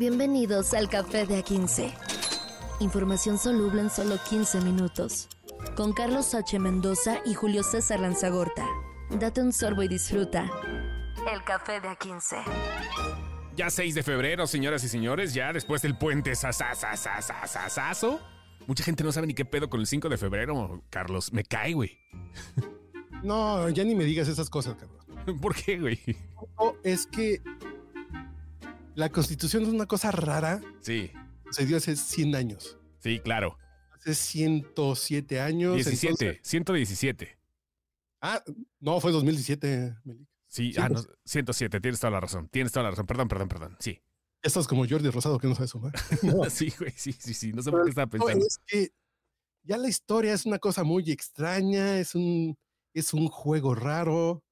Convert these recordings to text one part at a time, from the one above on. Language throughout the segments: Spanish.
Bienvenidos al Café de A15. Información soluble en solo 15 minutos. Con Carlos H. Mendoza y Julio César Lanzagorta. Date un sorbo y disfruta. El Café de A15. Ya 6 de febrero, señoras y señores, ya después del puente sasasasasasasazo. Mucha gente no sabe ni qué pedo con el 5 de febrero, Carlos. Me cae, güey. No, ya ni me digas esas cosas, cabrón. ¿Por qué, güey? No, es que la constitución es una cosa rara. Sí, Se dio hace 100 años. sí, claro. Hace 107 años. 17, entonces- 117. ah, no, fue 2017, Melik. Sí, ah, no, pues- 107, tienes toda la razón. Tienes toda la razón. Perdón, perdón, perdón. Sí. Estás como Jordi Rosado que no sabe sumar. No, Sí, güey, sí, sí, sí. No sé por qué estaba pensando. es que ya la historia es una cosa muy extraña, es un, es un juego raro.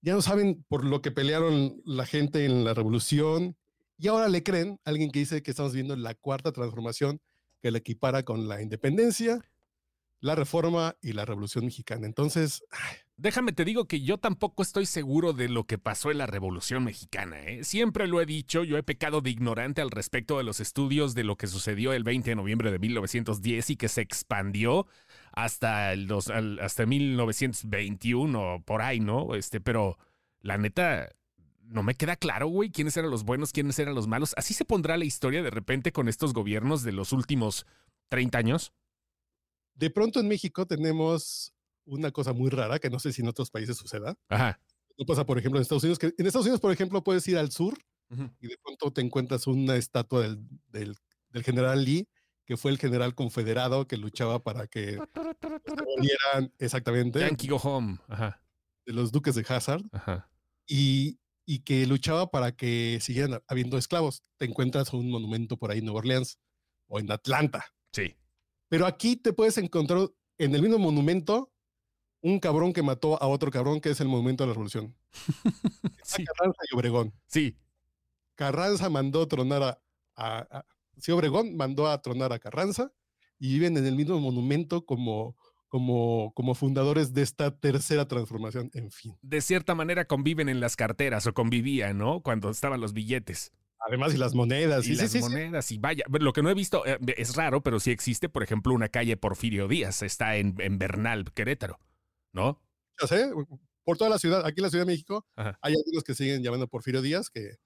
Ya no saben por lo que pelearon la gente en la revolución. Y ahora le creen a alguien que dice que estamos viendo la cuarta transformación que la equipara con la independencia, la reforma y la revolución mexicana. Entonces, Déjame te digo que yo tampoco estoy seguro de lo que pasó en la Revolución Mexicana. ¿eh? Siempre lo he dicho, yo he pecado de ignorante al respecto de los estudios de lo que sucedió el 20 de noviembre de 1910 y que se expandió hasta, el dos- hasta 1921, por ahí, ¿no? Este, pero la neta, no me queda claro, güey, quiénes eran los buenos, quiénes eran los malos. Así se pondrá la historia de repente con estos gobiernos de los últimos 30 años. de pronto en México tenemos una cosa muy rara que no sé si en otros países suceda. Ajá. No pasa, por ejemplo, en Estados Unidos, que en Estados Unidos, por ejemplo, puedes ir al sur y de pronto te encuentras una estatua del, del- del general Lee, que fue el general confederado que luchaba para que volvieran exactamente Yankee Go Home. Ajá. de los duques de Hazard Ajá. y, y que luchaba para que siguieran habiendo esclavos. Te encuentras un monumento por ahí en Nueva Orleans o en Atlanta. Sí. Pero aquí te puedes encontrar en el mismo monumento un cabrón que mató a otro cabrón, que es el monumento de la revolución. Sí. Carranza y Obregón. Sí. Carranza mandó tronar a, a- a- sí, Obregón mandó a tronar a Carranza y viven en el mismo monumento como, como, como fundadores de esta tercera transformación. En fin. de cierta manera conviven en las carteras o convivían, ¿no? Cuando estaban los billetes Además, y las monedas. y sí, las sí, sí. monedas. Y vaya, lo que no he visto eh, es raro, pero sí existe, por ejemplo, una calle Porfirio Díaz, está en, en Bernal, Querétaro, ¿no? Ya sé, por toda la ciudad, aquí en la Ciudad de México, Ajá. hay algunos que siguen llamando Porfirio Díaz, que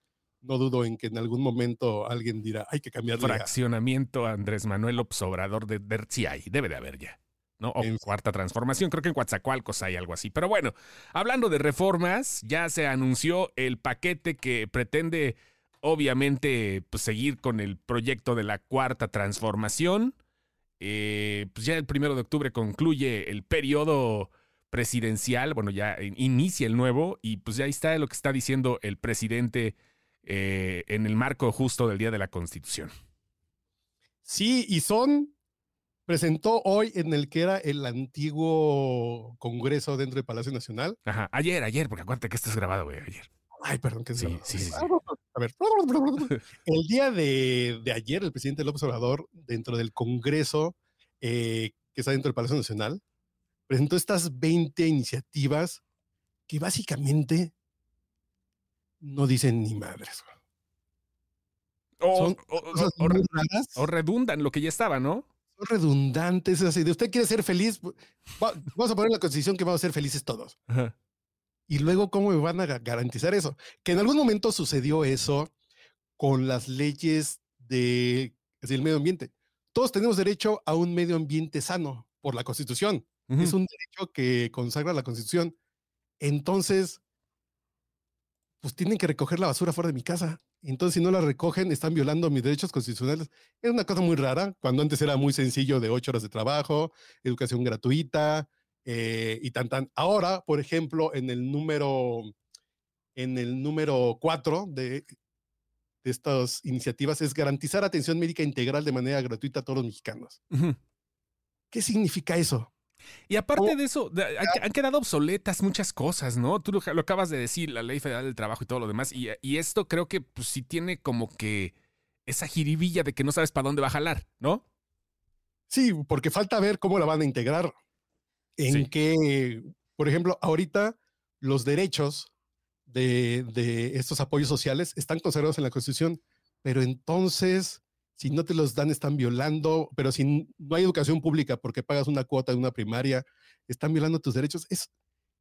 no dudo en que en algún momento alguien dirá, hay que cambiarle. a-". Fraccionamiento Andrés Manuel López Obrador de, de sí hay, debe de haber ya. ¿No? O En- cuarta transformación, creo que en Coatzacoalcos hay algo así. Pero bueno, hablando de reformas, ya se anunció el paquete que pretende, obviamente, pues, seguir con el proyecto de la cuarta transformación. Eh, pues ya el primero de octubre concluye el periodo presidencial, bueno, ya in- inicia el nuevo, y pues ya ahí está lo que está diciendo el presidente eh, en el marco justo del Día de la Constitución. Sí, y son presentó hoy en el que era el antiguo Congreso dentro del Palacio Nacional. Ajá, ayer, ayer, porque acuérdate que esto es grabado, güey, ayer. Ay, perdón, que Sí, sí, sí, sí. A ver, el día de, de ayer, el presidente López Obrador, dentro del Congreso eh, que está dentro del Palacio Nacional, presentó estas 20 iniciativas que básicamente no dicen ni madres. O, o- o redundan lo que ya estaba, ¿no? Redundantes, es así, de usted quiere ser feliz, va- vamos a poner la constitución que vamos a ser felices todos. Ajá. Y luego, ¿cómo me van a ga- garantizar eso? Que en algún momento sucedió eso con las leyes de, es decir, el medio ambiente. Todos tenemos derecho a un medio ambiente sano por la Constitución. Es un derecho que consagra la Constitución. Entonces, pues tienen que recoger la basura fuera de mi casa. Entonces, si no la recogen, están violando mis derechos constitucionales. Es una cosa muy rara, cuando antes era muy sencillo de ocho horas de trabajo, educación gratuita eh, y tan tan. Ahora, por ejemplo, en el número, en el número cuatro de, de estas iniciativas es garantizar atención médica integral de manera gratuita a todos los mexicanos. Ujú. ¿Qué significa eso? Y aparte de eso, han, quedado obsoletas muchas cosas, ¿no? Tú lo, lo acabas de decir, la Ley Federal del Trabajo y todo lo demás. Y, y esto creo que pues, sí tiene como que esa jiribilla de que no sabes para dónde va a jalar, ¿no? Sí, porque falta ver cómo la van a integrar. En Sí. que, por ejemplo, ahorita los derechos de, de estos apoyos sociales están consagrados en la Constitución, pero entonces, si no te los dan, están violando, pero si no hay educación pública porque pagas una cuota de una primaria, están violando tus derechos. Es,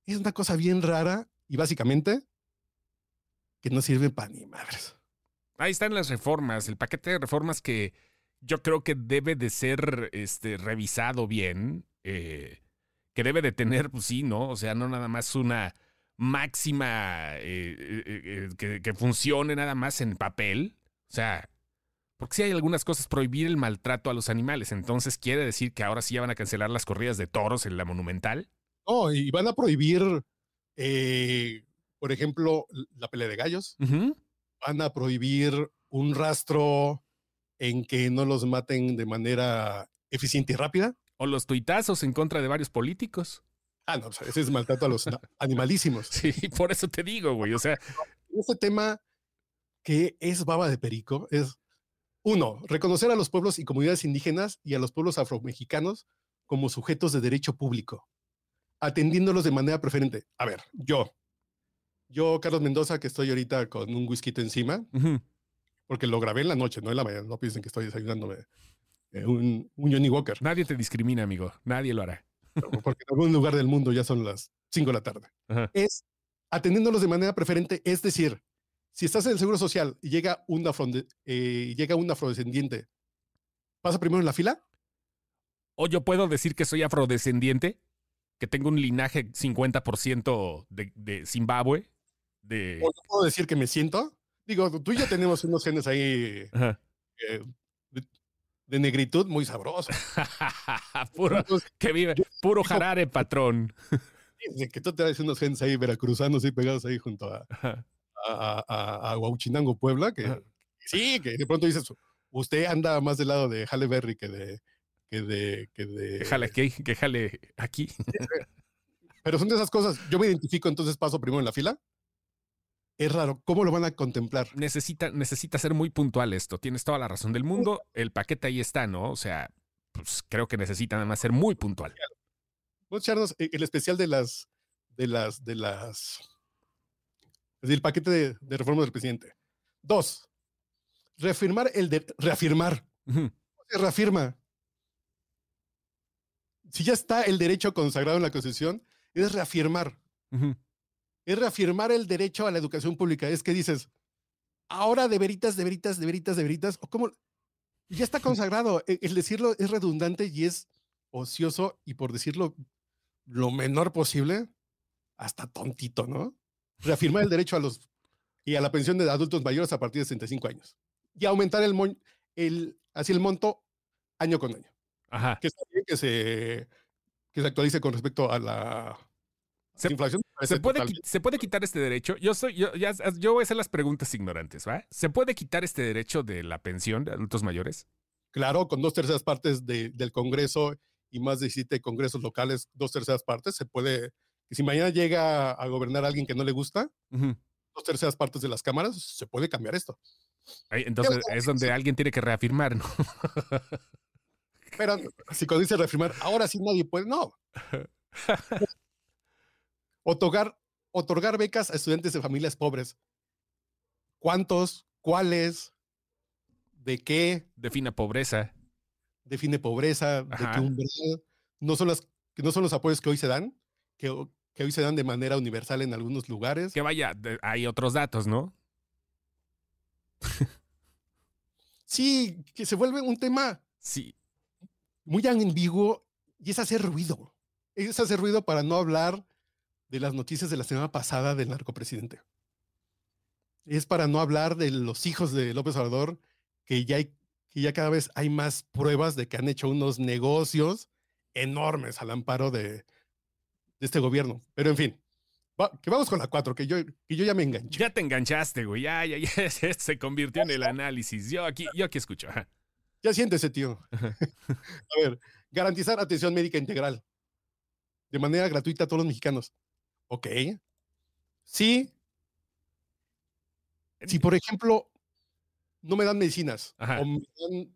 es una cosa bien rara y básicamente que no sirve para ni madres. Ahí están las reformas, el paquete de reformas que yo creo que debe de ser este, revisado bien, eh, que debe de tener, pues sí, ¿no? O sea, no nada más una máxima eh, eh, que, que, funcione nada más en papel. O sea, porque si hay algunas cosas, prohibir el maltrato a los animales. Entonces, ¿quiere decir que ahora sí ya van a cancelar las corridas de toros en la monumental? No, y van a prohibir, por ejemplo, la pelea de gallos. Van a prohibir un rastro en que no los maten de manera eficiente y rápida. O los tuitazos en contra de varios políticos. Ah, no, ese es maltrato a los animalísimos. Sí, por eso te digo, güey. O sea, este tema que es baba de perico es, uno, reconocer a los pueblos y comunidades indígenas y a los pueblos afromexicanos como sujetos de derecho público, atendiéndolos de manera preferente. A ver, yo, yo, Carlos Mendoza, que estoy ahorita con un whisky encima, porque lo grabé en la noche, no en la mañana. No piensen que estoy desayunándome eh, un, un Johnny Walker. Nadie te discrimina, amigo. Nadie lo hará. Porque en algún lugar del mundo ya son las 5 de la tarde. Es atendiéndolos de manera preferente, es decir, si estás en el Seguro Social y llega un, eh, llega un afrodescendiente, ¿pasa primero en la fila? ¿O yo puedo decir que soy afrodescendiente? ¿Que tengo un linaje 50% de, de Zimbabue? De... ¿O yo puedo decir que me siento? Digo, tú y yo tenemos unos genes ahí eh, de, negritud muy sabrosos. puro, que vive, puro jarare, patrón. De que tú te unos genes ahí veracruzanos y pegados ahí junto a, a, a, Puebla, que sí, que de pronto dices, usted anda más del lado de Halle Berry que de... Que de, que de jale, que, que jale aquí. Pero son de esas cosas. Yo me identifico, entonces paso primero en la fila es raro. ¿Cómo lo van a contemplar? Necesita, necesita ser muy puntual esto. Tienes toda la razón del mundo. El paquete ahí está, ¿no? O sea, pues creo que necesita nada más ser muy puntual. Vamos a echarnos eh, el especial de las, de las, de las, es decir, el paquete de, de reformas del presidente. Dos, reafirmar el de, reafirmar. reafirma? Si ya está el derecho consagrado en la Constitución, es reafirmar es reafirmar el derecho a la educación pública. Es que dices, ahora de veritas, de veritas, de veritas, de veritas, o como ya está consagrado. E, el decirlo es redundante y es ocioso y por decirlo lo menor posible, hasta tontito, ¿no? Reafirmar el derecho a los y a la pensión de adultos mayores a partir de 65 años y aumentar el, el así el monto año con año. Ajá. Que, que se que se actualice con respecto a la se, puede, ¿Se puede quitar este derecho? Yo, soy, yo, yo voy a hacer las preguntas ignorantes, ¿va? ¿Se puede quitar este derecho de la pensión de adultos mayores? Claro, con dos terceras partes del Congreso y más de siete congresos locales, dos terceras partes, se puede, si mañana llega a gobernar alguien que no le gusta, dos terceras partes de las cámaras, se puede cambiar esto. entonces es donde alguien tiene que reafirmar, ¿no? Pero si cuando dice reafirmar, ahora sí nadie puede, no. Otorgar, otorgar becas a estudiantes de familias pobres. ¿Cuántos? ¿Cuáles? ¿De qué? Define pobreza. Define pobreza, de qué umbral. No son, las, no son los apoyos que hoy se dan, que, que hoy se dan de manera universal en algunos lugares. Que vaya, hay otros datos, ¿no? sí, que se vuelve un tema sí. muy ambiguo y es hacer ruido. Es hacer ruido para no hablar de las noticias de la semana pasada del narcopresidente. Es para no hablar de los hijos de López Obrador, que ya, hay, que ya cada vez hay más pruebas de que han hecho unos negocios enormes al amparo de, este gobierno. Pero en fin, que vamos con la 4, que yo, que yo ya me enganché. Ya te enganchaste, güey. Ya, ya, ya se convirtió en el análisis. Yo aquí, yo aquí escucho. Ya siéntese, tío. a ver, garantizar atención médica integral de manera gratuita a todos los mexicanos. Ok. Sí. Si, por ejemplo, no me dan medicinas o me dan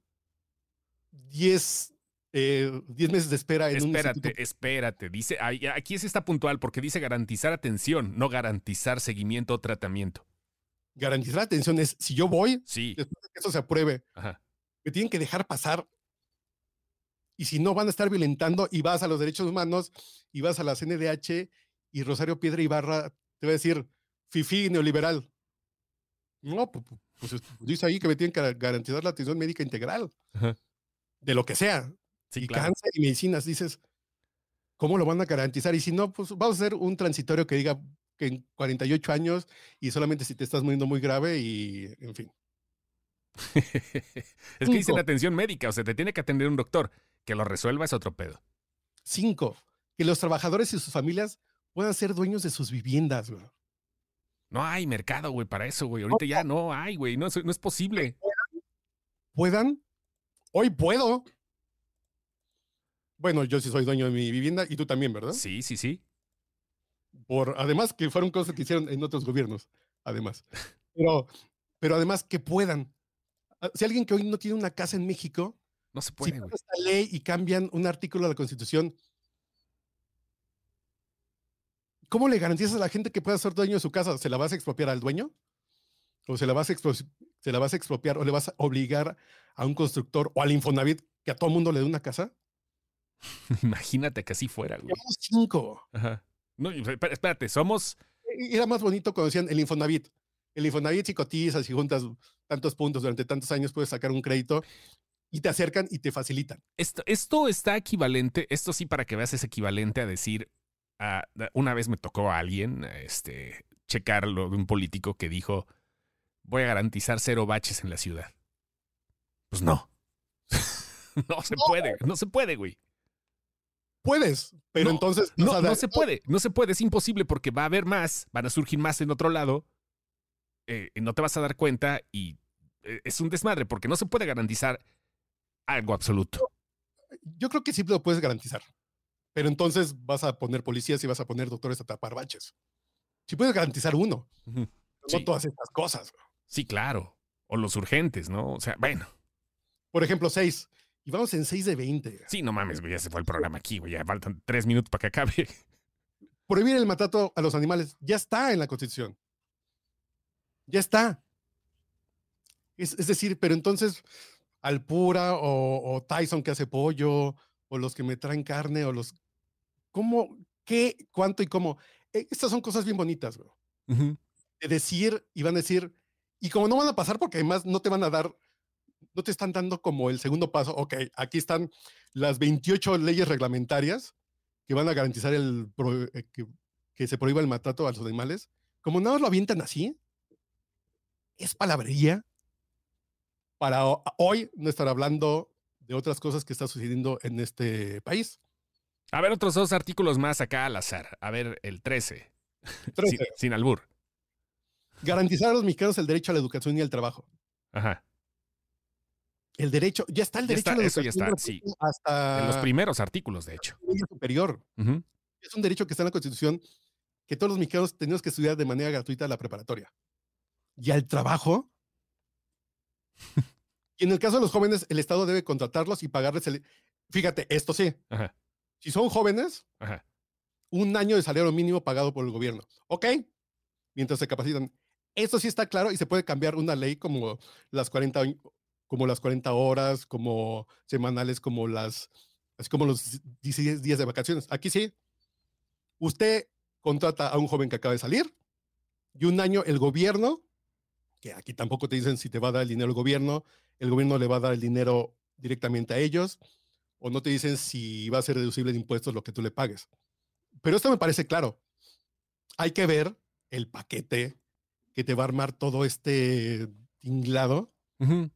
10 eh, meses de espera en espérate, un Espérate, Dice, aquí sí está puntual porque dice garantizar atención, no garantizar seguimiento o tratamiento. garantizar atención es, si yo voy, Sí. después de que eso se apruebe, Ajá. me tienen que dejar pasar. Y si no, van a estar violentando y vas a los derechos humanos y vas a la CNDH y Rosario Piedra Ibarra te va a decir, fifi neoliberal. No, pu- pu- pues, es- dice ahí que me tienen que gar- garantizar la atención médica integral, Ajá. de lo que sea. Sí, y claro. cáncer y medicinas, dices, ¿cómo lo van a garantizar? Y si no, pues vamos a hacer un transitorio que diga que en 48 años y solamente si te estás muriendo muy grave y, en fin. es que dicen atención médica, o sea, te tiene que atender un doctor. Que lo resuelva es otro pedo. Cinco, que los trabajadores y sus familias puedan ser dueños de sus viviendas. güey. No hay mercado, güey, para eso, güey. Ahorita ya no hay, güey. No, no es posible. Puedan, hoy puedo. Bueno, yo sí soy dueño de mi vivienda y tú también, ¿verdad? Sí, sí, sí. Por, además que fueron cosas que hicieron en otros gobiernos, además. Pero, pero además que puedan. Ah, Si alguien que hoy no tiene una casa en México, No se si puede, pasa güey. esta ley y cambian un artículo de la Constitución, ¿cómo le garantizas a la gente que pueda ser dueño de su casa? ¿Se la vas a expropiar al dueño? ¿O se la vas a, expro- se la vas a expropiar o le vas a obligar a un constructor o al Infonavit que a todo mundo le dé una casa? Imagínate que así fuera, güey. Llevamos cinco. Ajá. No, espérate, somos. Era más bonito cuando decían el Infonavit. El Infonavit, si cotizas y juntas tantos puntos durante tantos años, puedes sacar un crédito y te acercan y te facilitan. Esto, esto está equivalente, esto sí para que veas es equivalente a decir, a- una vez me tocó a alguien este, checar lo de un político que dijo, voy a garantizar cero baches en la ciudad. Pues no. no se puede, no se puede, güey. Puedes, pero No, entonces No, no se puede, no se puede, es imposible porque va a haber más, van a surgir más en otro lado, eh, no te vas a dar cuenta y eh, es un desmadre porque no se puede garantizar algo absoluto. Yo creo que sí lo puedes garantizar. Pero entonces vas a poner policías y vas a poner doctores a tapar baches. Si puedes garantizar uno, no Sí. todas estas cosas. Sí, claro. O los urgentes, ¿no? O sea, bueno. Por ejemplo, seis. Y vamos en seis de 20. Sí, no mames, güey, ya se fue el programa aquí, güey. Ya faltan tres minutos para que acabe. Prohibir el maltrato a los animales ya está en la Constitución. Ya está. Es, es decir, pero entonces Alpura o, o Tyson que hace pollo, o los que me traen carne, o los... ¿Cómo? ¿Qué? ¿Cuánto y cómo? Eh, Estas son cosas bien bonitas, güey. De decir y van a decir, y como no van a pasar porque además no te van a dar, no te están dando como el segundo paso, ok, aquí están las 28 leyes reglamentarias que van a garantizar el, pro- eh, que, que se prohíba el maltrato a los animales, como nada más lo avientan así, es palabrería para ho- hoy no estar hablando de otras cosas que está sucediendo en este país. A ver, otros dos artículos más acá al azar. A ver, el 13. Trece, Sin, sin albur. garantizar a los mexicanos el derecho a la educación y al trabajo. Ajá. El derecho, ya está el Ya derecho está, a la eso ya está, sí. hasta En los primeros artículos, de hecho. superior. Es un derecho que está en la Constitución que todos los mexicanos tenemos que estudiar de manera gratuita la preparatoria. Y al trabajo. y en el caso de los jóvenes, el Estado debe contratarlos y pagarles el. Fíjate, esto sí. Ajá. Si son jóvenes, Ajá. un año de salario mínimo pagado por el gobierno. ¿Ok? Mientras se capacitan. Esto sí está claro y se puede cambiar una ley como las 40, hoy- como las 40 horas, como semanales, como las, así como los 16 días de vacaciones. Aquí sí. Usted contrata a un joven que acaba de salir y un año el gobierno, que aquí tampoco te dicen si te va a dar el dinero el gobierno, el gobierno le va a dar el dinero directamente a ellos, o no te dicen si va a ser deducible de impuestos lo que tú le pagues. Pero esto me parece claro. Hay que ver el paquete que te va a armar todo este tinglado, Ujú.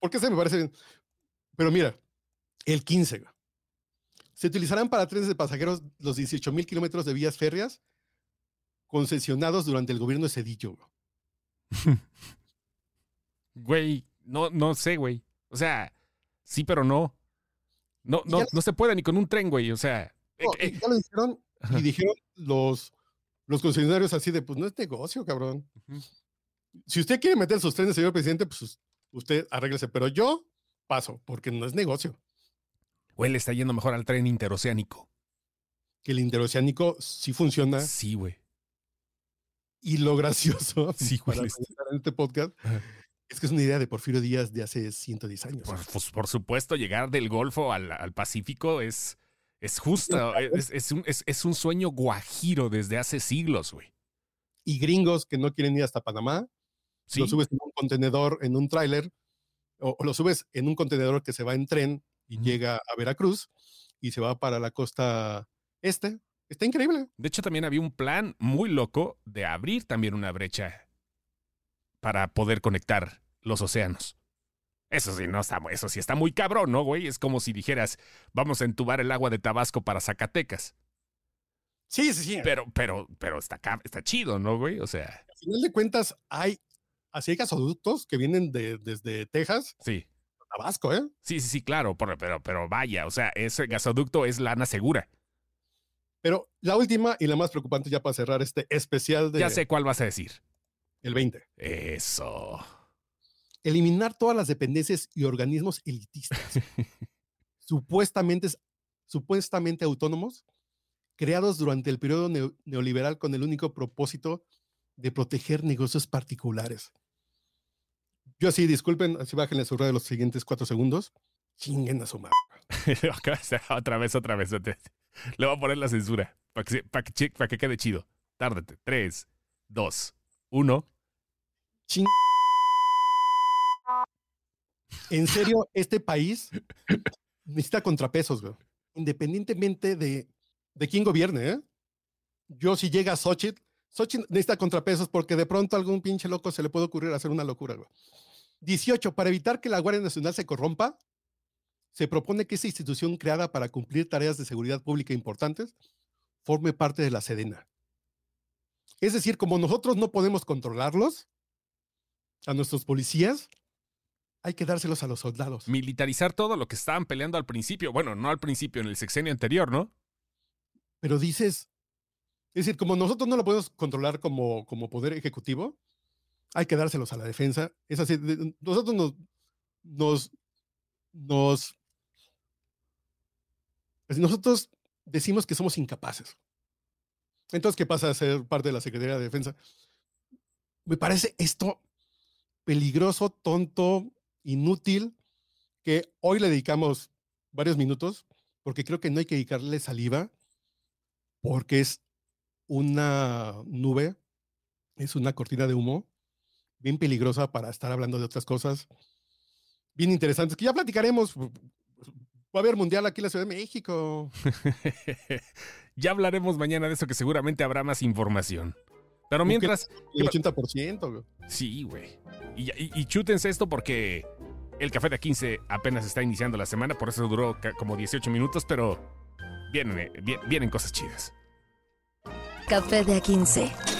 Porque se me parece bien. Pero mira, el 15. güey. Se utilizarán para trenes de pasajeros los 18 mil kilómetros de vías férreas concesionados durante el gobierno de Cedillo. güey. Güey, no, no sé, güey. O sea, sí, pero no. No, no, no se puede ni con un tren, güey. O sea. eh, No, eh, ya lo dijeron Ajá. y dijeron los, los concesionarios así de, pues no es negocio, cabrón. Si usted quiere meter sus trenes, señor presidente, pues usted arréglese, pero yo paso, porque no es negocio. Güey, le está yendo mejor al tren interoceánico. Que el interoceánico sí funciona Sí, güey. Y lo gracioso Sí, para güey. en este podcast Ajá. es que es una idea de Porfirio Díaz de hace 110 años. Por, pues, por supuesto, llegar del Golfo al, al Pacífico es, es justo. Es, es un, es- es un sueño guajiro desde hace siglos, güey. Y gringos que no quieren ir hasta Panamá, Sí, lo subes en un contenedor, en un tráiler, o, o lo subes en un contenedor que se va en tren y llega a Veracruz y se va para la costa este. Está increíble. De hecho, también había un plan muy loco de abrir también una brecha para poder conectar los océanos. Eso sí, no está, eso sí está muy cabrón, ¿no, güey? Es como si dijeras, vamos a entubar el agua de Tabasco para Zacatecas. Sí, sí, sí. Pero, pero, pero está, está chido, ¿no, güey? O sea, Al final de cuentas, hay así hay gasoductos que vienen de, desde Texas sí. a Tabasco, ¿eh? Sí, sí, sí, claro, pero, pero, pero vaya, o sea, ese gasoducto es lana segura. Pero la última y la más preocupante ya para cerrar este especial de Ya sé cuál vas a decir. el 20. Eso. Eliminar todas las dependencias y organismos elitistas, supuestamente, supuestamente autónomos, creados durante el periodo neo- neoliberal con el único propósito de proteger negocios particulares. Yo así, disculpen, así bájenle su radio los siguientes cuatro segundos. Chinguen a su madre. otra vez, otra vez. Le voy a poner la censura para que, se- pa' que, che- pa' que quede chido. Tárdate. Tres, dos, uno. Ching- En serio, este país necesita contrapesos, güey. Independientemente de, de quién gobierne, ¿eh? Yo, si llega Xochitl, Xochitl necesita contrapesos porque de pronto a algún pinche loco se le puede ocurrir hacer una locura, güey. 18. Para evitar que la Guardia Nacional se corrompa, se propone que esa institución creada para cumplir tareas de seguridad pública importantes forme parte de la Sedena. Es decir, como nosotros no podemos controlarlos, a nuestros policías, hay que dárselos a los soldados. Militarizar todo lo que estaban peleando al principio. Bueno, no al principio, en el sexenio anterior, ¿no? Pero dices, es decir, como nosotros no lo podemos controlar como, como poder ejecutivo, hay que dárselos a la defensa. Es así, nosotros nos, nos, nos, nosotros decimos que somos incapaces. Entonces, ¿qué pasa a ser parte de la Secretaría de Defensa? Me parece esto peligroso, tonto, inútil, que hoy le dedicamos varios minutos, porque creo que no hay que dedicarle saliva, porque es una nube, es una cortina de humo, bien peligrosa para estar hablando de otras cosas, bien interesantes, que ya platicaremos. Va a haber mundial aquí en la Ciudad de México. ya hablaremos mañana de eso, que seguramente habrá más información. Pero mientras, El ¿Qué 80%. güey. Sí, güey. Y, y, y chútense esto porque el café de 15 apenas está iniciando la semana, por eso duró como 18 minutos, pero vienen, eh, vi- vienen cosas chidas. Café de A15.